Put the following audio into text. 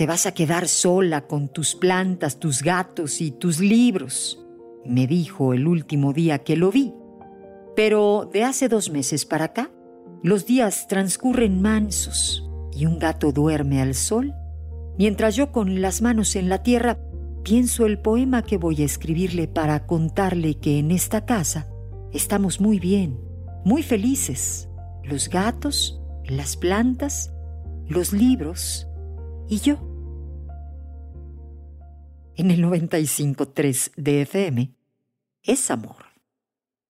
te vas a quedar sola con tus plantas, tus gatos y tus libros, me dijo el último día que lo vi. Pero de hace dos meses para acá, los días transcurren mansos y un gato duerme al sol, mientras yo con las manos en la tierra pienso el poema que voy a escribirle para contarle que en esta casa estamos muy bien, muy felices, los gatos, las plantas, los libros y yo. En el 95.3 de FM es amor.